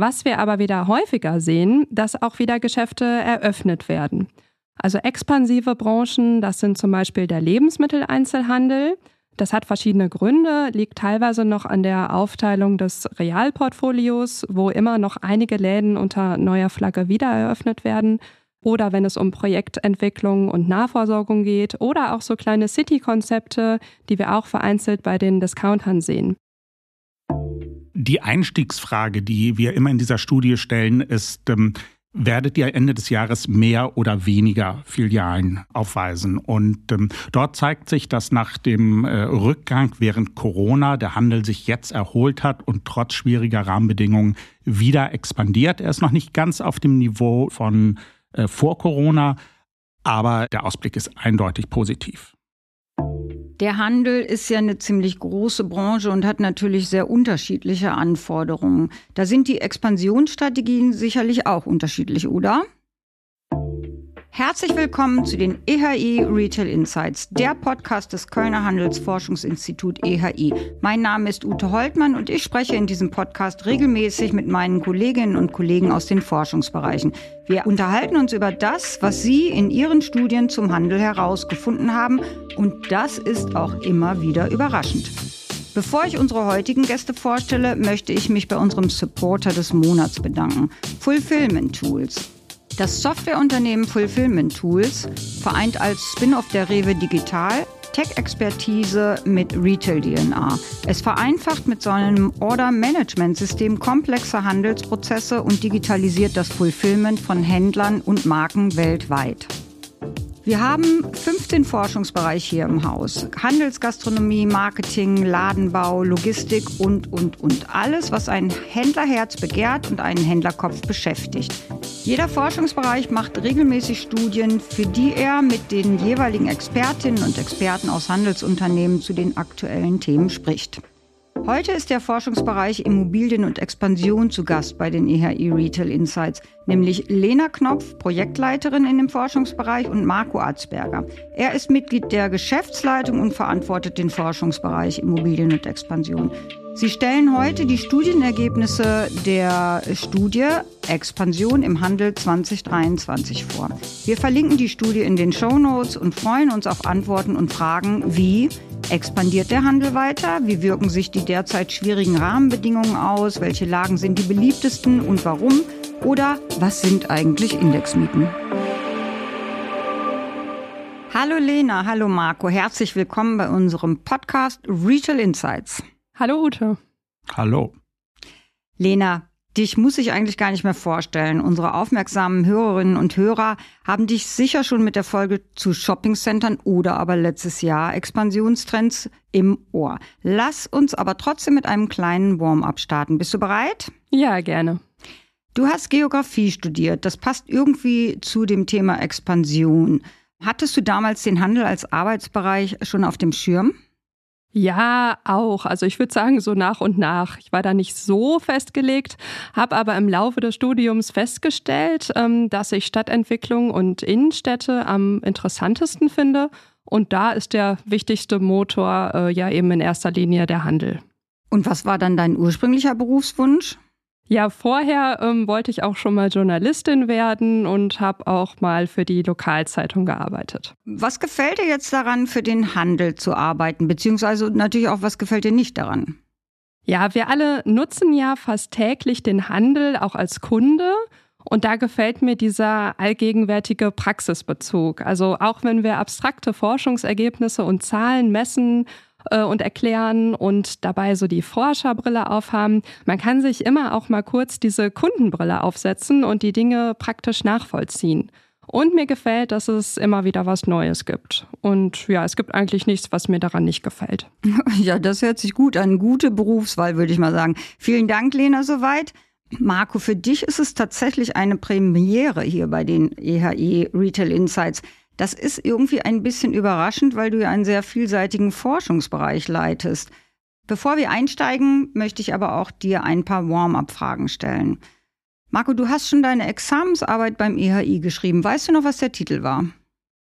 Was wir aber wieder häufiger sehen, dass auch wieder Geschäfte eröffnet werden. Also expansive Branchen, das sind zum Beispiel der Lebensmitteleinzelhandel. Das hat verschiedene Gründe, liegt teilweise noch an der Aufteilung des Realportfolios, wo immer noch einige Läden unter neuer Flagge wieder eröffnet werden. Oder wenn es um Projektentwicklung und Nahversorgung geht. Oder auch so kleine City-Konzepte, die wir auch vereinzelt bei den Discountern sehen. Die Einstiegsfrage, die wir immer in dieser Studie stellen, ist, ähm, werdet ihr Ende des Jahres mehr oder weniger Filialen aufweisen. Und ähm, dort zeigt sich, dass nach dem äh, Rückgang während Corona der Handel sich jetzt erholt hat und trotz schwieriger Rahmenbedingungen wieder expandiert. Er ist noch nicht ganz auf dem Niveau von äh, vor Corona, aber der Ausblick ist eindeutig positiv. Der Handel ist ja eine ziemlich große Branche und hat natürlich sehr unterschiedliche Anforderungen. Da sind die Expansionsstrategien sicherlich auch unterschiedlich, oder? Herzlich willkommen zu den EHI Retail Insights, der Podcast des Kölner Handelsforschungsinstitut EHI. Mein Name ist Ute Holtmann und ich spreche in diesem Podcast regelmäßig mit meinen Kolleginnen und Kollegen aus den Forschungsbereichen. Wir unterhalten uns über das, was Sie in Ihren Studien zum Handel herausgefunden haben und das ist auch immer wieder überraschend. Bevor ich unsere heutigen Gäste vorstelle, möchte ich mich bei unserem Supporter des Monats bedanken, Fulfillment Tools. Das Softwareunternehmen Fulfillment Tools vereint als Spin-off der Rewe Digital Tech-Expertise mit Retail-DNA. Es vereinfacht mit seinem Order-Management-System komplexe Handelsprozesse und digitalisiert das Fulfillment von Händlern und Marken weltweit. Wir haben 15 Forschungsbereiche hier im Haus. Handelsgastronomie, Marketing, Ladenbau, Logistik und, und, und. Alles, was ein Händlerherz begehrt und einen Händlerkopf beschäftigt. Jeder Forschungsbereich macht regelmäßig Studien, für die er mit den jeweiligen Expertinnen und Experten aus Handelsunternehmen zu den aktuellen Themen spricht. Heute ist der Forschungsbereich Immobilien und Expansion zu Gast bei den EHI Retail Insights, nämlich Lena Knopf, Projektleiterin in dem Forschungsbereich und Marco Arzberger. Er ist Mitglied der Geschäftsleitung und verantwortet den Forschungsbereich Immobilien und Expansion. Sie stellen heute die Studienergebnisse der Studie Expansion im Handel 2023 vor. Wir verlinken die Studie in den Show Notes und freuen uns auf Antworten und Fragen wie Expandiert der Handel weiter? Wie wirken sich die derzeit schwierigen Rahmenbedingungen aus? Welche Lagen sind die beliebtesten und warum? Oder was sind eigentlich Indexmieten? Hallo Lena, hallo Marco, herzlich willkommen bei unserem Podcast Retail Insights. Hallo Ute. Hallo. Lena, Dich muss ich eigentlich gar nicht mehr vorstellen. Unsere aufmerksamen Hörerinnen und Hörer haben dich sicher schon mit der Folge zu Shoppingcentern oder aber letztes Jahr Expansionstrends im Ohr. Lass uns aber trotzdem mit einem kleinen Warm-up starten. Bist du bereit? Ja, gerne. Du hast Geografie studiert. Das passt irgendwie zu dem Thema Expansion. Hattest du damals den Handel als Arbeitsbereich schon auf dem Schirm? Ja, auch. Also ich würde sagen, so nach und nach. Ich war da nicht so festgelegt, habe aber im Laufe des Studiums festgestellt, ähm, dass ich Stadtentwicklung und Innenstädte am interessantesten finde. Und da ist der wichtigste Motor äh, ja eben in erster Linie der Handel. Und was war dann dein ursprünglicher Berufswunsch? Ja, vorher ähm, wollte ich auch schon mal Journalistin werden und habe auch mal für die Lokalzeitung gearbeitet. Was gefällt dir jetzt daran, für den Handel zu arbeiten? Beziehungsweise natürlich auch, was gefällt dir nicht daran? Ja, wir alle nutzen ja fast täglich den Handel, auch als Kunde. Und da gefällt mir dieser allgegenwärtige Praxisbezug. Also auch wenn wir abstrakte Forschungsergebnisse und Zahlen messen äh, und erklären und dabei so die Forscherbrille aufhaben. Man kann sich immer auch mal kurz diese Kundenbrille aufsetzen und die Dinge praktisch nachvollziehen. Und mir gefällt, dass es immer wieder was Neues gibt. Und ja, es gibt eigentlich nichts, was mir daran nicht gefällt. Ja, das hört sich gut an. Gute Berufswahl, würde ich mal sagen. Vielen Dank, Lena, soweit. Marco, für dich ist es tatsächlich eine Premiere hier bei den EHE Retail Insights. Das ist irgendwie ein bisschen überraschend, weil du ja einen sehr vielseitigen Forschungsbereich leitest. Bevor wir einsteigen, möchte ich aber auch dir ein paar Warm-up-Fragen stellen. Marco, du hast schon deine Examensarbeit beim EHI geschrieben. Weißt du noch, was der Titel war?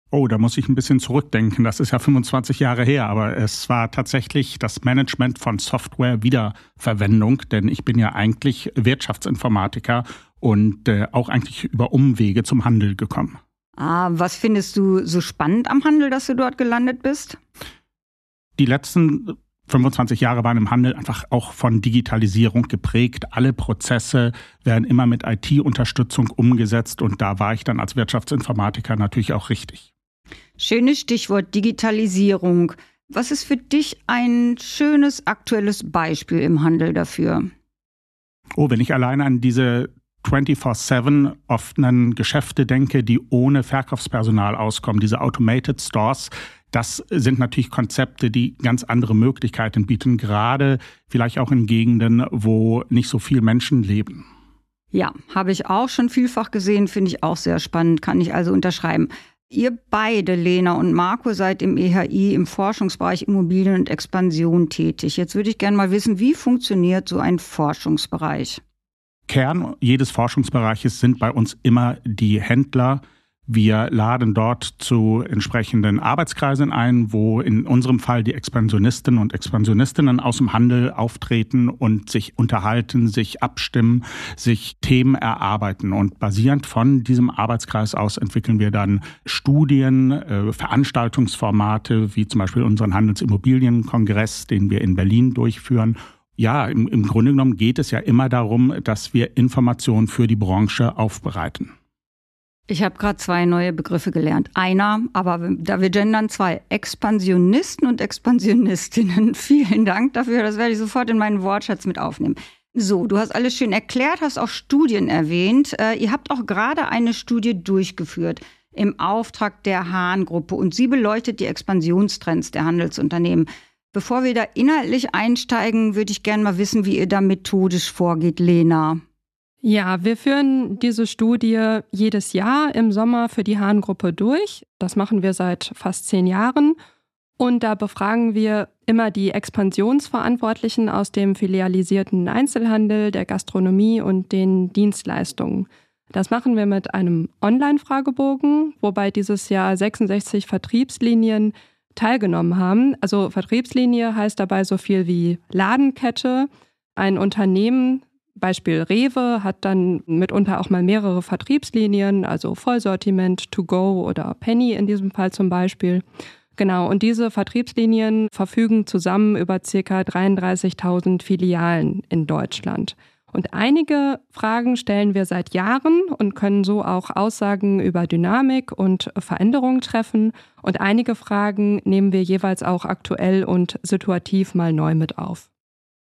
Oh, da muss ich ein bisschen zurückdenken. Das ist ja 25 Jahre her, aber es war tatsächlich das Management von Software-Wiederverwendung, denn ich bin ja eigentlich Wirtschaftsinformatiker und äh, auch eigentlich über Umwege zum Handel gekommen. Ah, was findest du so spannend am Handel, dass du dort gelandet bist? Die letzten 25 Jahre waren im Handel einfach auch von Digitalisierung geprägt. Alle Prozesse werden immer mit IT-Unterstützung umgesetzt und da war ich dann als Wirtschaftsinformatiker natürlich auch richtig. Schönes Stichwort Digitalisierung. Was ist für dich ein schönes aktuelles Beispiel im Handel dafür? Oh, wenn ich allein an diese 24-7 offenen Geschäfte denke, die ohne Verkaufspersonal auskommen, diese Automated Stores, das sind natürlich Konzepte, die ganz andere Möglichkeiten bieten, gerade vielleicht auch in Gegenden, wo nicht so viele Menschen leben. Ja, habe ich auch schon vielfach gesehen, finde ich auch sehr spannend, kann ich also unterschreiben. Ihr beide, Lena und Marco, seid im EHI im Forschungsbereich Immobilien und Expansion tätig. Jetzt würde ich gerne mal wissen, wie funktioniert so ein Forschungsbereich? Kern jedes Forschungsbereiches sind bei uns immer die Händler. Wir laden dort zu entsprechenden Arbeitskreisen ein, wo in unserem Fall die Expansionisten und Expansionistinnen aus dem Handel auftreten und sich unterhalten, sich abstimmen, sich Themen erarbeiten. Und basierend von diesem Arbeitskreis aus entwickeln wir dann Studien, äh, Veranstaltungsformate, wie zum Beispiel unseren Handelsimmobilienkongress, den wir in Berlin durchführen ja, im, im Grunde genommen geht es ja immer darum, dass wir Informationen für die Branche aufbereiten. Ich habe gerade zwei neue Begriffe gelernt. Einer, aber da wir gendern zwei, Expansionisten und Expansionistinnen. Vielen Dank dafür, das werde ich sofort in meinen Wortschatz mit aufnehmen. So, du hast alles schön erklärt, hast auch Studien erwähnt. Äh, ihr habt auch gerade eine Studie durchgeführt im Auftrag der Hahn-Gruppe und sie beleuchtet die Expansionstrends der Handelsunternehmen. Bevor wir da inhaltlich einsteigen, würde ich gerne mal wissen, wie ihr da methodisch vorgeht, Lena. Ja, wir führen diese Studie jedes Jahr im Sommer für die Hahn-Gruppe durch. Das machen wir seit fast zehn Jahren. Und da befragen wir immer die Expansionsverantwortlichen aus dem filialisierten Einzelhandel, der Gastronomie und den Dienstleistungen. Das machen wir mit einem Online-Fragebogen, wobei dieses Jahr 66 Vertriebslinien teilgenommen haben. Also Vertriebslinie heißt dabei so viel wie Ladenkette. Ein Unternehmen, Beispiel Rewe, hat dann mitunter auch mal mehrere Vertriebslinien, also Vollsortiment, To Go oder Penny in diesem Fall zum Beispiel. Genau, und diese Vertriebslinien verfügen zusammen über ca. 33.000 Filialen in Deutschland. Und einige Fragen stellen wir seit Jahren und können so auch Aussagen über Dynamik und Veränderung treffen. Und einige Fragen nehmen wir jeweils auch aktuell und situativ mal neu mit auf.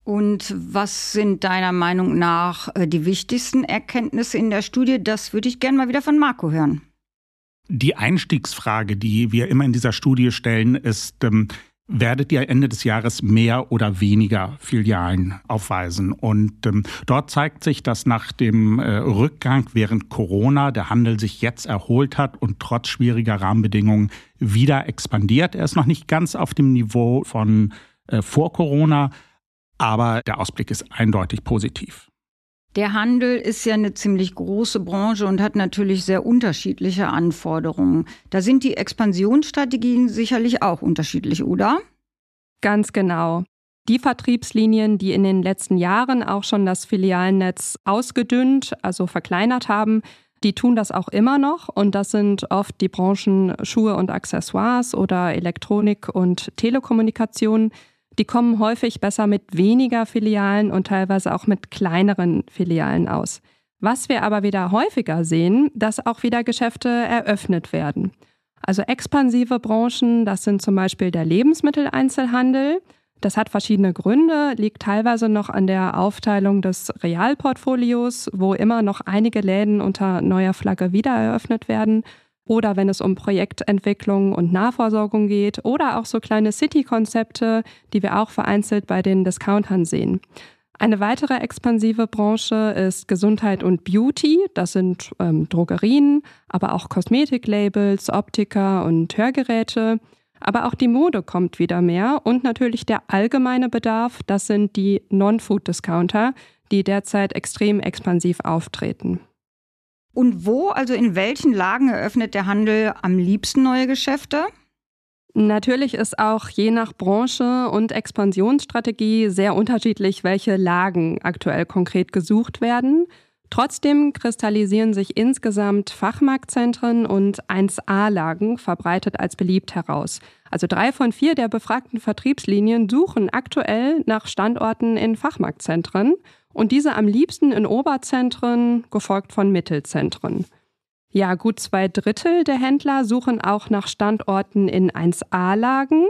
Und was sind deiner Meinung nach äh, die wichtigsten Erkenntnisse in der Studie? Das würde ich gerne mal wieder von Marco hören. Die Einstiegsfrage, die wir immer in dieser Studie stellen, ist, ähm, werdet ihr Ende des Jahres mehr oder weniger Filialen aufweisen. Und ähm, dort zeigt sich, dass nach dem äh, Rückgang während Corona der Handel sich jetzt erholt hat und trotz schwieriger Rahmenbedingungen wieder expandiert. Er ist noch nicht ganz auf dem Niveau von äh, vor Corona, aber der Ausblick ist eindeutig positiv. Der Handel ist ja eine ziemlich große Branche und hat natürlich sehr unterschiedliche Anforderungen. Da sind die Expansionsstrategien sicherlich auch unterschiedlich, oder? Ganz genau. Die Vertriebslinien, die in den letzten Jahren auch schon das Filialnetz ausgedünnt, also verkleinert haben, die tun das auch immer noch und das sind oft die Branchen Schuhe und Accessoires oder Elektronik und Telekommunikation die kommen häufig besser mit weniger Filialen und teilweise auch mit kleineren Filialen aus. Was wir aber wieder häufiger sehen, dass auch wieder Geschäfte eröffnet werden. Also expansive Branchen, das sind zum Beispiel der Lebensmitteleinzelhandel. Das hat verschiedene Gründe, liegt teilweise noch an der Aufteilung des Realportfolios, wo immer noch einige Läden unter neuer Flagge wieder eröffnet werden oder wenn es um Projektentwicklung und Nahversorgung geht oder auch so kleine City-Konzepte, die wir auch vereinzelt bei den Discountern sehen. Eine weitere expansive Branche ist Gesundheit und Beauty. Das sind ähm, Drogerien, aber auch Kosmetiklabels, Optiker und Hörgeräte. Aber auch die Mode kommt wieder mehr und natürlich der allgemeine Bedarf. Das sind die Non-Food-Discounter, die derzeit extrem expansiv auftreten. Und wo, also in welchen Lagen eröffnet der Handel am liebsten neue Geschäfte? Natürlich ist auch je nach Branche und Expansionsstrategie sehr unterschiedlich, welche Lagen aktuell konkret gesucht werden. Trotzdem kristallisieren sich insgesamt Fachmarktzentren und 1A-Lagen verbreitet als beliebt heraus. Also drei von vier der befragten Vertriebslinien suchen aktuell nach Standorten in Fachmarktzentren und diese am liebsten in Oberzentren, gefolgt von Mittelzentren. Ja, gut zwei Drittel der Händler suchen auch nach Standorten in 1A-Lagen,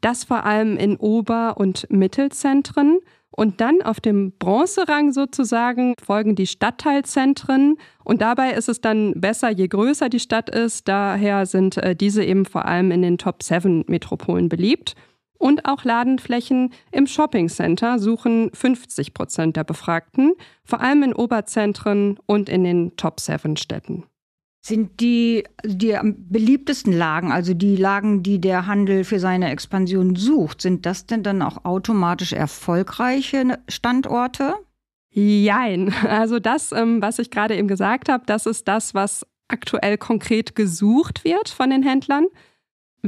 das vor allem in Ober- und Mittelzentren. Und dann auf dem Bronzerang sozusagen folgen die Stadtteilzentren. Und dabei ist es dann besser, je größer die Stadt ist. Daher sind äh, diese eben vor allem in den Top 7 Metropolen beliebt. Und auch Ladenflächen im Shoppingcenter suchen 50 Prozent der Befragten, vor allem in Oberzentren und in den Top 7 Städten. Sind die, die am beliebtesten Lagen, also die Lagen, die der Handel für seine Expansion sucht, sind das denn dann auch automatisch erfolgreiche Standorte? Jein. Also das, ähm, was ich gerade eben gesagt habe, das ist das, was aktuell konkret gesucht wird von den Händlern.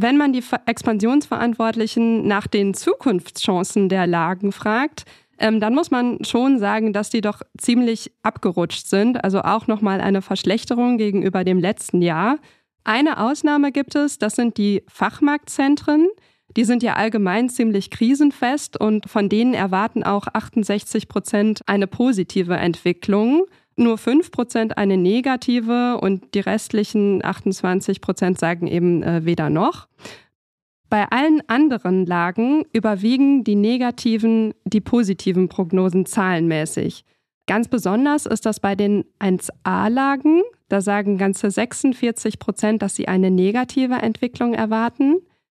Wenn man die Expansionsverantwortlichen nach den Zukunftschancen der Lagen fragt, ähm, dann muss man schon sagen, dass die doch ziemlich abgerutscht sind. Also auch nochmal eine Verschlechterung gegenüber dem letzten Jahr. Eine Ausnahme gibt es, das sind die Fachmarktzentren. Die sind ja allgemein ziemlich krisenfest und von denen erwarten auch 68 Prozent eine positive Entwicklung, nur 5 Prozent eine negative und die restlichen 28 Prozent sagen eben äh, weder noch. Bei allen anderen Lagen überwiegen die negativen die positiven Prognosen zahlenmäßig. Ganz besonders ist das bei den 1a-Lagen. Da sagen ganze 46 Prozent, dass sie eine negative Entwicklung erwarten.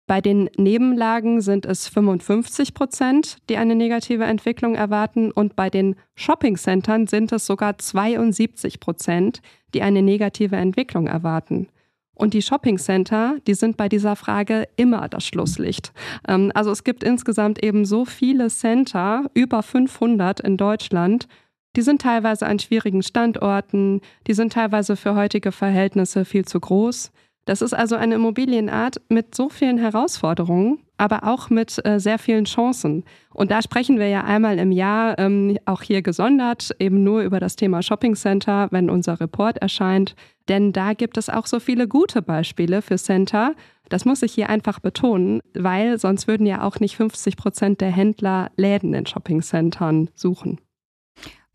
Bei den Nebenlagen sind es 55 Prozent, die eine negative Entwicklung erwarten. Und bei den Shoppingcentern sind es sogar 72 Prozent, die eine negative Entwicklung erwarten. Und die Shoppingcenter, die sind bei dieser Frage immer das Schlusslicht. Ähm, also es gibt insgesamt eben so viele Center, über 500 in Deutschland. Die sind teilweise an schwierigen Standorten, die sind teilweise für heutige Verhältnisse viel zu groß. Das ist also eine Immobilienart mit so vielen Herausforderungen, aber auch mit äh, sehr vielen Chancen. Und da sprechen wir ja einmal im Jahr, ähm, auch hier gesondert, eben nur über das Thema Shopping Center, wenn unser Report erscheint. Denn da gibt es auch so viele gute Beispiele für Center. Das muss ich hier einfach betonen, weil sonst würden ja auch nicht 50 Prozent der Händler Läden in Shopping Centern suchen.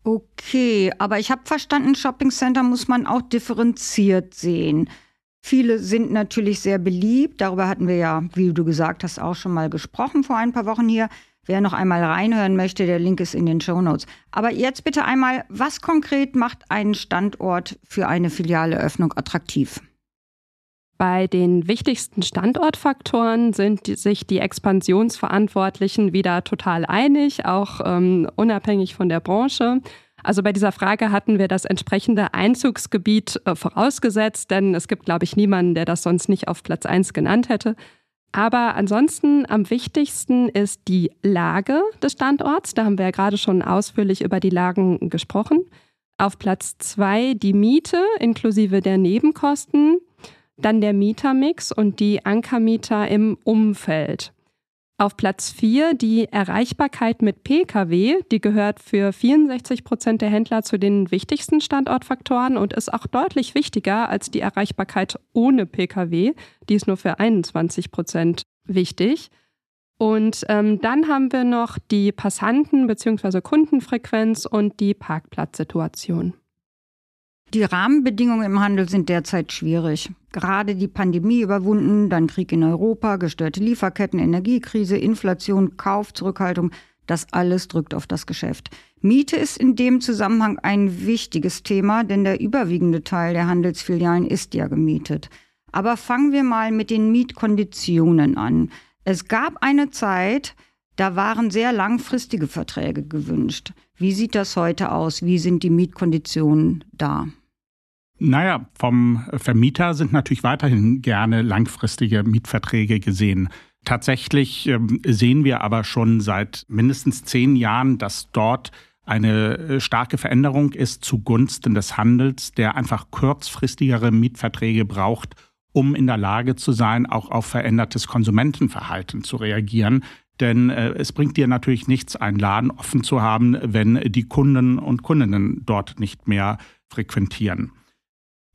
Okay, aber ich habe verstanden, Shopping Center muss man auch differenziert sehen. Viele sind natürlich sehr beliebt. Darüber hatten wir ja, wie du gesagt hast, auch schon mal gesprochen vor ein paar Wochen hier. Wer noch einmal reinhören möchte, der Link ist in den Show Notes. Aber jetzt bitte einmal, was konkret macht einen Standort für eine Filialeöffnung attraktiv? Bei den wichtigsten Standortfaktoren sind sich die Expansionsverantwortlichen wieder total einig, auch ähm, unabhängig von der Branche. Also bei dieser Frage hatten wir das entsprechende Einzugsgebiet äh, vorausgesetzt, denn es gibt, glaube ich, niemanden, der das sonst nicht auf Platz 1 genannt hätte. Aber ansonsten am wichtigsten ist die Lage des Standorts. Da haben wir ja gerade schon ausführlich über die Lagen gesprochen. Auf Platz 2 die Miete inklusive der Nebenkosten. Dann der Mietermix und die Ankermieter im Umfeld. Auf Platz 4 die Erreichbarkeit mit Pkw. Die gehört für 64 Prozent der Händler zu den wichtigsten Standortfaktoren und ist auch deutlich wichtiger als die Erreichbarkeit ohne Pkw. Die ist nur für 21 Prozent wichtig. Und ähm, dann haben wir noch die Passanten- bzw. Kundenfrequenz und die Parkplatzsituation. Die Rahmenbedingungen im Handel sind derzeit schwierig. Gerade die Pandemie überwunden, dann Krieg in Europa, gestörte Lieferketten, Energiekrise, Inflation, Kaufzurückhaltung, das alles drückt auf das Geschäft. Miete ist in dem Zusammenhang ein wichtiges Thema, denn der überwiegende Teil der Handelsfilialen ist ja gemietet. Aber fangen wir mal mit den Mietkonditionen an. Es gab eine Zeit, da waren sehr langfristige Verträge gewünscht. Wie sieht das heute aus? Wie sind die Mietkonditionen da? Naja, vom Vermieter sind natürlich weiterhin gerne langfristige Mietverträge gesehen. Tatsächlich ähm, sehen wir aber schon seit mindestens zehn Jahren, dass dort eine äh, starke Veränderung ist zugunsten des Handels, der einfach kurzfristigere Mietverträge braucht, um in der Lage zu sein, auch auf verändertes Konsumentenverhalten zu reagieren. Denn äh, es bringt dir natürlich nichts, einen Laden offen zu haben, wenn die Kunden und Kundinnen dort nicht mehr frequentieren.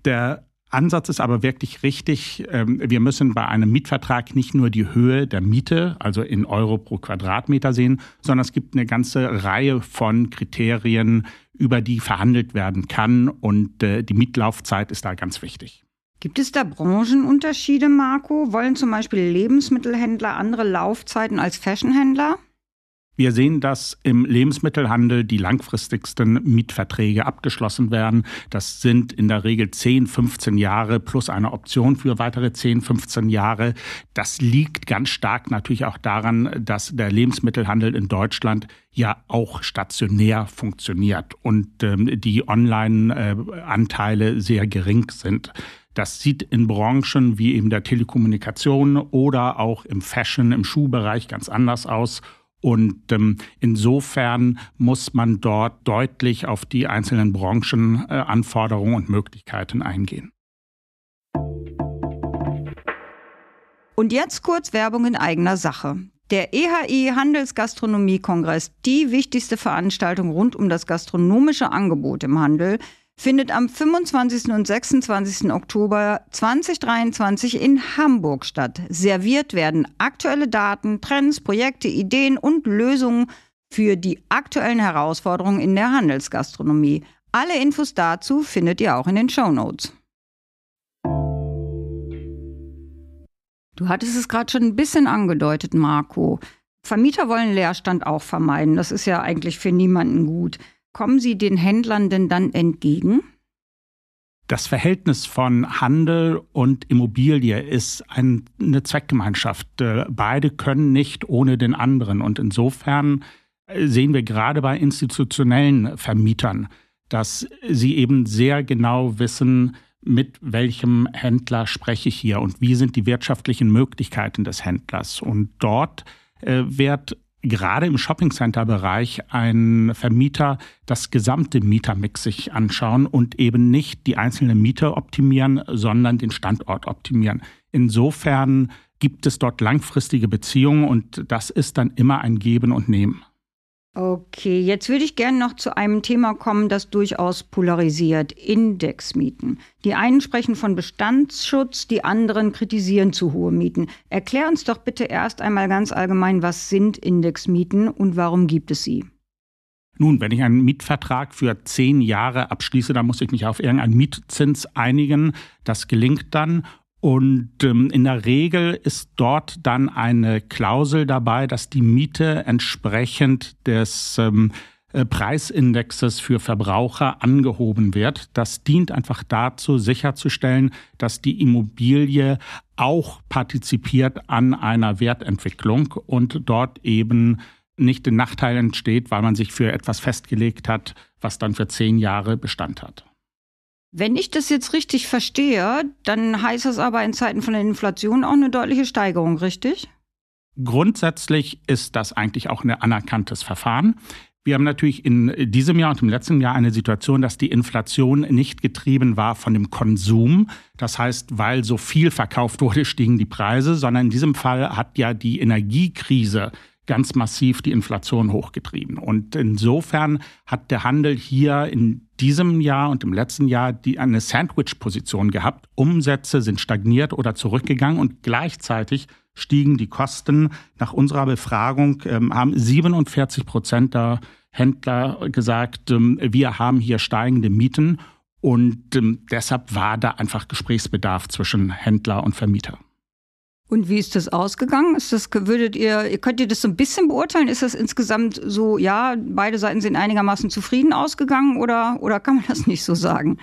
Der Ansatz ist aber wirklich richtig. Ähm, wir müssen bei einem Mietvertrag nicht nur die Höhe der Miete, also in Euro pro Quadratmeter sehen, sondern es gibt eine ganze Reihe von Kriterien, über die verhandelt werden kann. Und äh, die Mietlaufzeit ist da ganz wichtig. Gibt es da Branchenunterschiede, Marco? Wollen zum Beispiel Lebensmittelhändler andere Laufzeiten als Fashionhändler? Wir sehen, dass im Lebensmittelhandel die langfristigsten Mietverträge abgeschlossen werden. Das sind in der Regel 10, 15 Jahre plus eine Option für weitere 10, 15 Jahre. Das liegt ganz stark natürlich auch daran, dass der Lebensmittelhandel in Deutschland ja auch stationär funktioniert und ähm, die Online-Anteile sehr gering sind. Das sieht in Branchen wie eben der Telekommunikation oder auch im Fashion, im Schuhbereich ganz anders aus. Und ähm, insofern muss man dort deutlich auf die einzelnen Branchenanforderungen äh, und Möglichkeiten eingehen. Und jetzt kurz Werbung in eigener Sache. Der EHI Handelsgastronomie-Kongress, die wichtigste Veranstaltung rund um das gastronomische Angebot im Handel, findet am 25. und 26. Oktober 2023 in Hamburg statt. Serviert werden aktuelle Daten, Trends, Projekte, Ideen und Lösungen für die aktuellen Herausforderungen in der Handelsgastronomie. Alle Infos dazu findet ihr auch in den Show Notes. Du hattest es gerade schon ein bisschen angedeutet, Marco. Vermieter wollen Leerstand auch vermeiden. Das ist ja eigentlich für niemanden gut. Kommen Sie den Händlern denn dann entgegen? Das Verhältnis von Handel und Immobilie ist eine Zweckgemeinschaft. Äh, beide können nicht ohne den anderen. Und insofern äh, sehen wir gerade bei institutionellen Vermietern, dass sie eben sehr genau wissen, mit welchem Händler spreche ich hier und wie sind die wirtschaftlichen Möglichkeiten des Händlers. Und dort äh, wird gerade im Shoppingcenter-Bereich ein Vermieter das gesamte Mietermix sich anschauen und eben nicht die einzelne Miete optimieren, sondern den Standort optimieren. Insofern gibt es dort langfristige Beziehungen und das ist dann immer ein Geben und Nehmen. Okay, jetzt würde ich gerne noch zu einem Thema kommen, das durchaus polarisiert. Indexmieten. Die einen sprechen von Bestandsschutz, die anderen kritisieren zu hohe Mieten. Erklär uns doch bitte erst einmal ganz allgemein, was sind Indexmieten und warum gibt es sie? Nun, wenn ich einen Mietvertrag für zehn Jahre abschließe, dann muss ich mich auf irgendeinen Mietzins einigen. Das gelingt dann. Und ähm, in der Regel ist dort dann eine Klausel dabei, dass die Miete entsprechend des ähm, äh, Preisindexes für Verbraucher angehoben wird. Das dient einfach dazu, sicherzustellen, dass die Immobilie auch partizipiert an einer Wertentwicklung und dort eben nicht den Nachteil entsteht, weil man sich für etwas festgelegt hat, was dann für zehn Jahre Bestand hat. Wenn ich das jetzt richtig verstehe, dann heißt das aber in Zeiten von der Inflation auch eine deutliche Steigerung, richtig? Grundsätzlich ist das eigentlich auch ein anerkanntes Verfahren. Wir haben natürlich in diesem Jahr und im letzten Jahr eine Situation, dass die Inflation nicht getrieben war von dem Konsum. Das heißt, weil so viel verkauft wurde, stiegen die Preise, sondern in diesem Fall hat ja die Energiekrise ganz massiv die Inflation hochgetrieben. Und insofern hat der Handel hier in diesem Jahr und im letzten Jahr die eine Sandwich-Position gehabt. Umsätze sind stagniert oder zurückgegangen und gleichzeitig stiegen die Kosten. Nach unserer Befragung ähm, haben 47 Prozent der Händler gesagt, ähm, wir haben hier steigende Mieten und ähm, deshalb war da einfach Gesprächsbedarf zwischen Händler und Vermieter. Und wie ist das ausgegangen? Ist das, würdet ihr, könnt ihr das so ein bisschen beurteilen? Ist das insgesamt so, ja, beide Seiten sind einigermaßen zufrieden ausgegangen oder, oder kann man das nicht so sagen?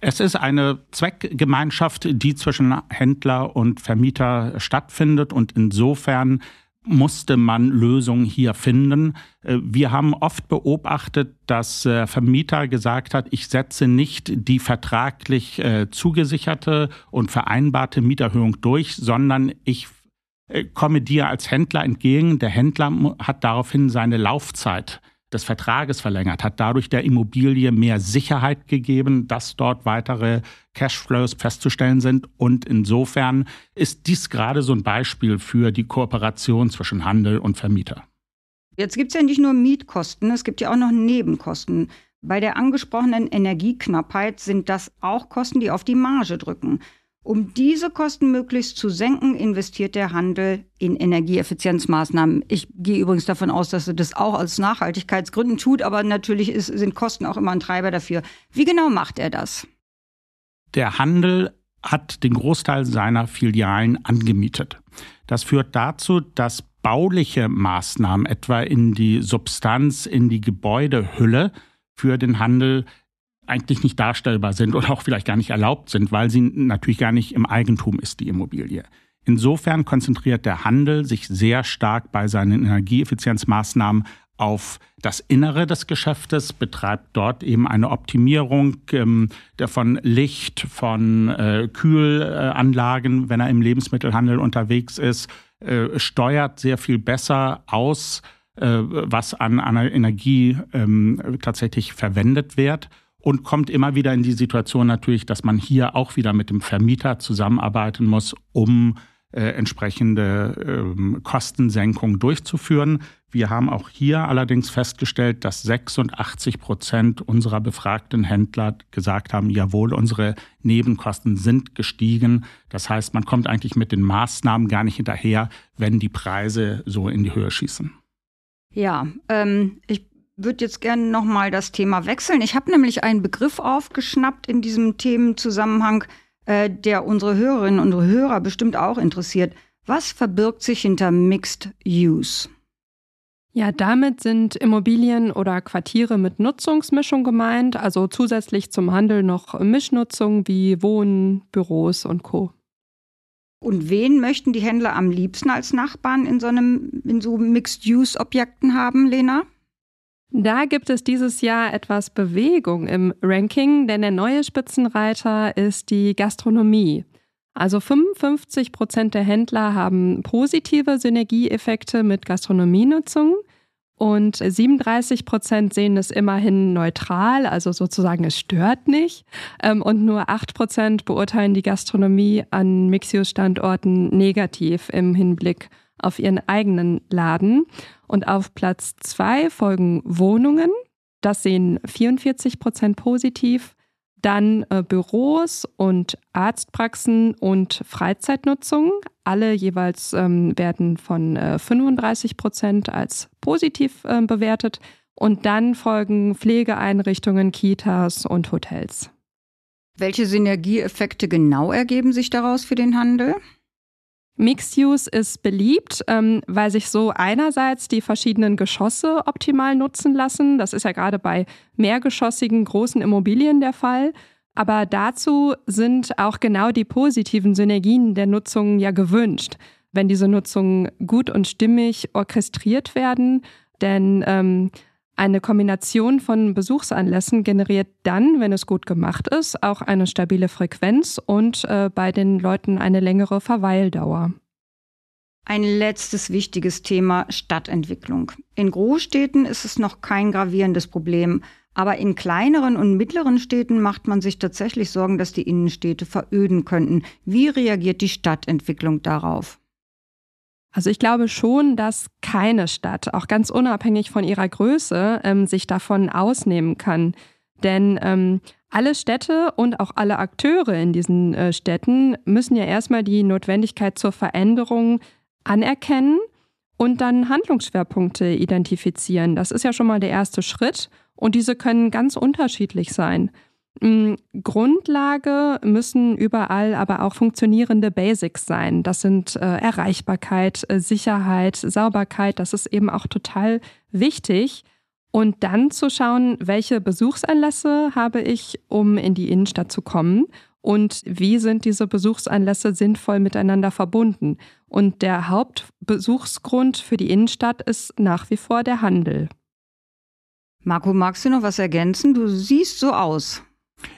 Es ist eine Zweckgemeinschaft, die zwischen Händler und Vermieter stattfindet und insofern musste man Lösungen hier finden. Äh, wir haben oft beobachtet, dass äh, Vermieter gesagt hat, ich setze nicht die vertraglich äh, zugesicherte und vereinbarte Mieterhöhung durch, sondern ich komme dir als Händler entgegen. Der Händler hat daraufhin seine Laufzeit des Vertrages verlängert, hat dadurch der Immobilie mehr Sicherheit gegeben, dass dort weitere Cashflows festzustellen sind. Und insofern ist dies gerade so ein Beispiel für die Kooperation zwischen Handel und Vermieter. Jetzt gibt es ja nicht nur Mietkosten, es gibt ja auch noch Nebenkosten. Bei der angesprochenen Energieknappheit sind das auch Kosten, die auf die Marge drücken. Um diese Kosten möglichst zu senken, investiert der Handel in Energieeffizienzmaßnahmen. Ich gehe übrigens davon aus, dass er das auch aus Nachhaltigkeitsgründen tut, aber natürlich ist, sind Kosten auch immer ein Treiber dafür. Wie genau macht er das? Der Handel hat den Großteil seiner Filialen angemietet. Das führt dazu, dass bauliche Maßnahmen, etwa in die Substanz, in die Gebäudehülle, für den Handel eigentlich nicht darstellbar sind oder auch vielleicht gar nicht erlaubt sind, weil sie natürlich gar nicht im Eigentum ist, die Immobilie. Insofern konzentriert der Handel sich sehr stark bei seinen Energieeffizienzmaßnahmen auf das Innere des Geschäftes, betreibt dort eben eine Optimierung ähm, von Licht, von äh, Kühlanlagen, wenn er im Lebensmittelhandel unterwegs ist, äh, steuert sehr viel besser aus, äh, was an, an Energie ähm, tatsächlich verwendet wird und kommt immer wieder in die Situation natürlich, dass man hier auch wieder mit dem Vermieter zusammenarbeiten muss, um äh, entsprechende ähm, Kostensenkungen durchzuführen. Wir haben auch hier allerdings festgestellt, dass 86 Prozent unserer befragten Händler gesagt haben, jawohl, unsere Nebenkosten sind gestiegen. Das heißt, man kommt eigentlich mit den Maßnahmen gar nicht hinterher, wenn die Preise so in die Höhe schießen. Ja, ähm, ich würde jetzt gerne nochmal das Thema wechseln. Ich habe nämlich einen Begriff aufgeschnappt in diesem Themenzusammenhang, äh, der unsere Hörerinnen und Hörer bestimmt auch interessiert. Was verbirgt sich hinter Mixed Use? Ja, damit sind Immobilien oder Quartiere mit Nutzungsmischung gemeint, also zusätzlich zum Handel noch Mischnutzung wie Wohnen, Büros und Co. Und wen möchten die Händler am liebsten als Nachbarn in so einem in so Mixed-Use-Objekten haben, Lena? Da gibt es dieses Jahr etwas Bewegung im Ranking, denn der neue Spitzenreiter ist die Gastronomie. Also 55 Prozent der Händler haben positive Synergieeffekte mit Gastronomienutzung und 37 Prozent sehen es immerhin neutral, also sozusagen es stört nicht. Ähm, und nur 8 Prozent beurteilen die Gastronomie an Mixius-Standorten negativ im Hinblick auf ihren eigenen Laden. Und auf Platz zwei folgen Wohnungen. Das sehen 44 Prozent positiv. Dann äh, Büros und Arztpraxen und Freizeitnutzung. Alle jeweils ähm, werden von äh, 35 Prozent als positiv äh, bewertet. Und dann folgen Pflegeeinrichtungen, Kitas und Hotels. Welche Synergieeffekte genau ergeben sich daraus für den Handel? Mixed Use ist beliebt, ähm, weil sich so einerseits die verschiedenen Geschosse optimal nutzen lassen. Das ist ja gerade bei mehrgeschossigen großen Immobilien der Fall. Aber dazu sind auch genau die positiven Synergien der Nutzung ja gewünscht, wenn diese Nutzungen gut und stimmig orchestriert werden. Denn ähm, eine Kombination von Besuchsanlässen generiert dann, wenn es gut gemacht ist, auch eine stabile Frequenz und äh, bei den Leuten eine längere Verweildauer. Ein letztes wichtiges Thema Stadtentwicklung. In Großstädten ist es noch kein gravierendes Problem, aber in kleineren und mittleren Städten macht man sich tatsächlich Sorgen, dass die Innenstädte veröden könnten. Wie reagiert die Stadtentwicklung darauf? Also ich glaube schon, dass keine Stadt, auch ganz unabhängig von ihrer Größe, ähm, sich davon ausnehmen kann. Denn ähm, alle Städte und auch alle Akteure in diesen äh, Städten müssen ja erstmal die Notwendigkeit zur Veränderung anerkennen und dann Handlungsschwerpunkte identifizieren. Das ist ja schon mal der erste Schritt und diese können ganz unterschiedlich sein. Mm, Grundlage müssen überall aber auch funktionierende Basics sein. Das sind äh, Erreichbarkeit, äh, Sicherheit, Sauberkeit. Das ist eben auch total wichtig. Und dann zu schauen, welche Besuchsanlässe habe ich, um in die Innenstadt zu kommen und wie sind diese Besuchsanlässe sinnvoll miteinander verbunden. Und der Hauptbesuchsgrund für die Innenstadt ist nach wie vor der Handel. Marco, magst du noch was ergänzen? Du siehst so aus.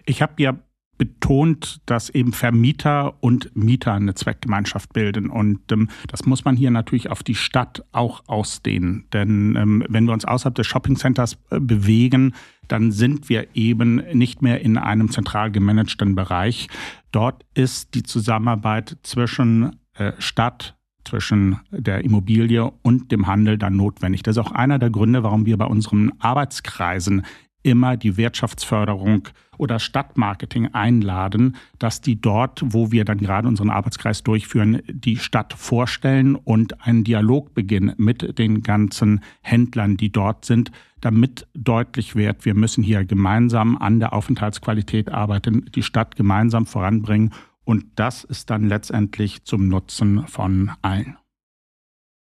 Ich habe ja betont, dass eben Vermieter und Mieter eine Zweckgemeinschaft bilden. Und ähm, das muss man hier natürlich auf die Stadt auch ausdehnen. Denn ähm, wenn wir uns außerhalb des Shoppingcenters äh, bewegen, dann sind wir eben nicht mehr in einem zentral gemanagten Bereich. Dort ist die Zusammenarbeit zwischen äh, Stadt, zwischen der Immobilie und dem Handel dann notwendig. Das ist auch einer der Gründe, warum wir bei unseren Arbeitskreisen immer die Wirtschaftsförderung oder Stadtmarketing einladen, dass die dort, wo wir dann gerade unseren Arbeitskreis durchführen, die Stadt vorstellen und einen Dialog beginnen mit den ganzen Händlern, die dort sind, damit deutlich wird, wir müssen hier gemeinsam an der Aufenthaltsqualität arbeiten, die Stadt gemeinsam voranbringen und das ist dann letztendlich zum Nutzen von allen.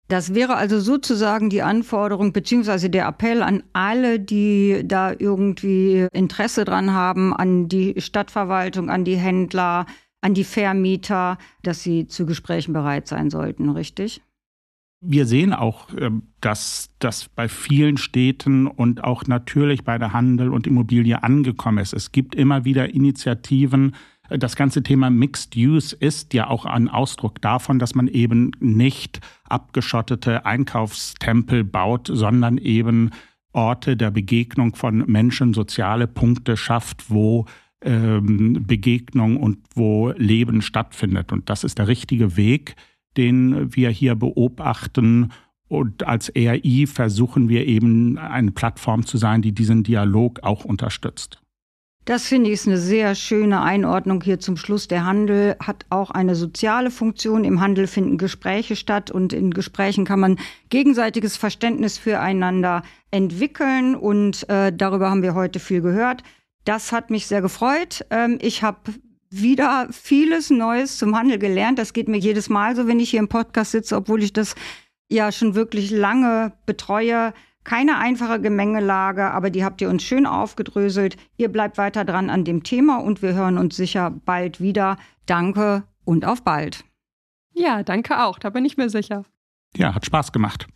Das wäre also sozusagen die Anforderung beziehungsweise der Appell an alle, die da irgendwie Interesse dran haben, an die Stadtverwaltung, an die Händler, an die Vermieter, dass sie zu Gesprächen bereit sein sollten, richtig? Wir sehen auch, ähm, dass das bei vielen Städten und auch natürlich bei der Handel und Immobilie angekommen ist. Es gibt immer wieder Initiativen, das ganze Thema Mixed Use ist ja auch ein Ausdruck davon, dass man eben nicht abgeschottete Einkaufstempel baut, sondern eben Orte der Begegnung von Menschen, soziale Punkte schafft, wo ähm, Begegnung und wo Leben stattfindet. Und das ist der richtige Weg, den wir hier beobachten. Und als ERI versuchen wir eben eine Plattform zu sein, die diesen Dialog auch unterstützt. Das finde ich ist eine sehr schöne Einordnung hier zum Schluss. Der Handel hat auch eine soziale Funktion. Im Handel finden Gespräche statt und in Gesprächen kann man gegenseitiges Verständnis füreinander entwickeln und äh, darüber haben wir heute viel gehört. Das hat mich sehr gefreut. Ähm, ich habe wieder vieles Neues zum Handel gelernt. Das geht mir jedes Mal so, wenn ich hier im Podcast sitze, obwohl ich das ja schon wirklich lange betreue. Keine einfache Gemengelage, aber die habt ihr uns schön aufgedröselt. Ihr bleibt weiter dran an dem Thema und wir hören uns sicher bald wieder. Danke und auf bald. Ja, danke auch, da bin ich mir sicher. Ja, hat Spaß gemacht.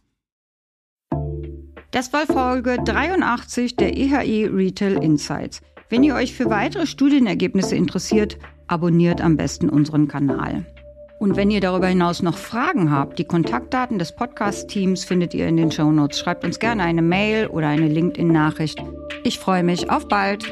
Das war Folge 83 der EHI Retail Insights. Wenn ihr euch für weitere Studienergebnisse interessiert, abonniert am besten unseren Kanal. Und wenn ihr darüber hinaus noch Fragen habt, die Kontaktdaten des Podcast-Teams findet ihr in den Show Notes. Schreibt uns gerne eine Mail oder eine LinkedIn-Nachricht. Ich freue mich. Auf bald!